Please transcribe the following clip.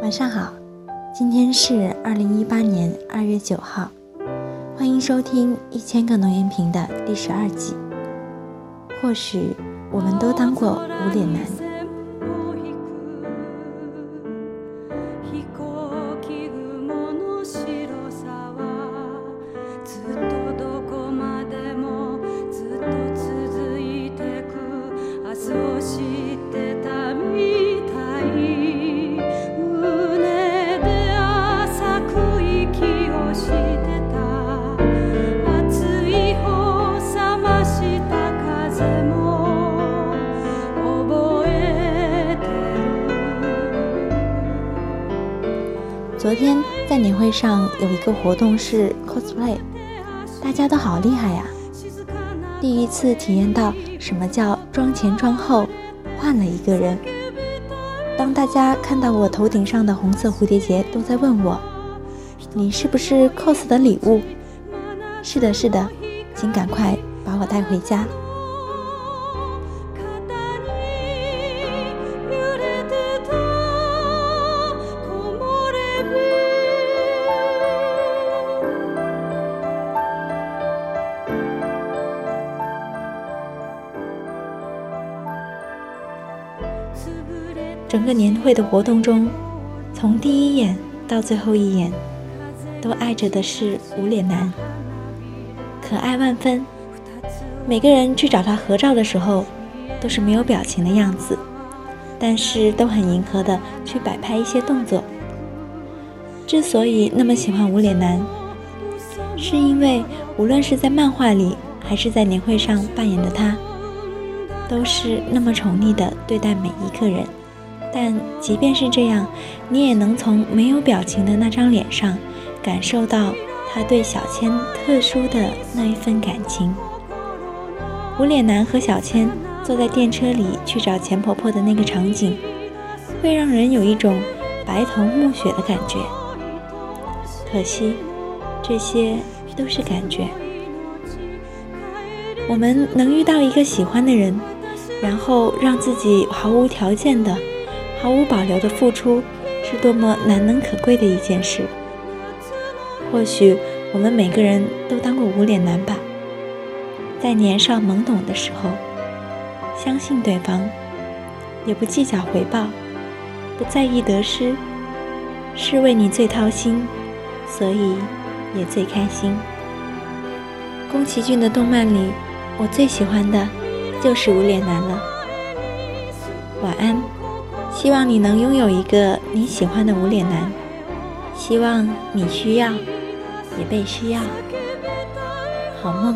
晚上好，今天是二零一八年二月九号，欢迎收听一千个农研评的第十二集。或许我们都当过无脸男。昨天在年会上有一个活动是 cosplay，大家都好厉害呀！第一次体验到什么叫妆前妆后换了一个人。当大家看到我头顶上的红色蝴蝶结，都在问我：“你是不是 cos 的礼物？”是的，是的，请赶快把我带回家。整个年会的活动中，从第一眼到最后一眼，都爱着的是无脸男，可爱万分。每个人去找他合照的时候，都是没有表情的样子，但是都很迎合的去摆拍一些动作。之所以那么喜欢无脸男，是因为无论是在漫画里，还是在年会上扮演的他，都是那么宠溺的对待每一个人。但即便是这样，你也能从没有表情的那张脸上，感受到他对小千特殊的那一份感情。无脸男和小千坐在电车里去找钱婆婆的那个场景，会让人有一种白头暮雪的感觉。可惜，这些都是感觉。我们能遇到一个喜欢的人，然后让自己毫无条件的。毫无保留的付出，是多么难能可贵的一件事。或许我们每个人都当过无脸男吧，在年少懵懂的时候，相信对方，也不计较回报，不在意得失，是为你最掏心，所以也最开心。宫崎骏的动漫里，我最喜欢的就是无脸男了。晚安。希望你能拥有一个你喜欢的无脸男。希望你需要也被需要。好梦。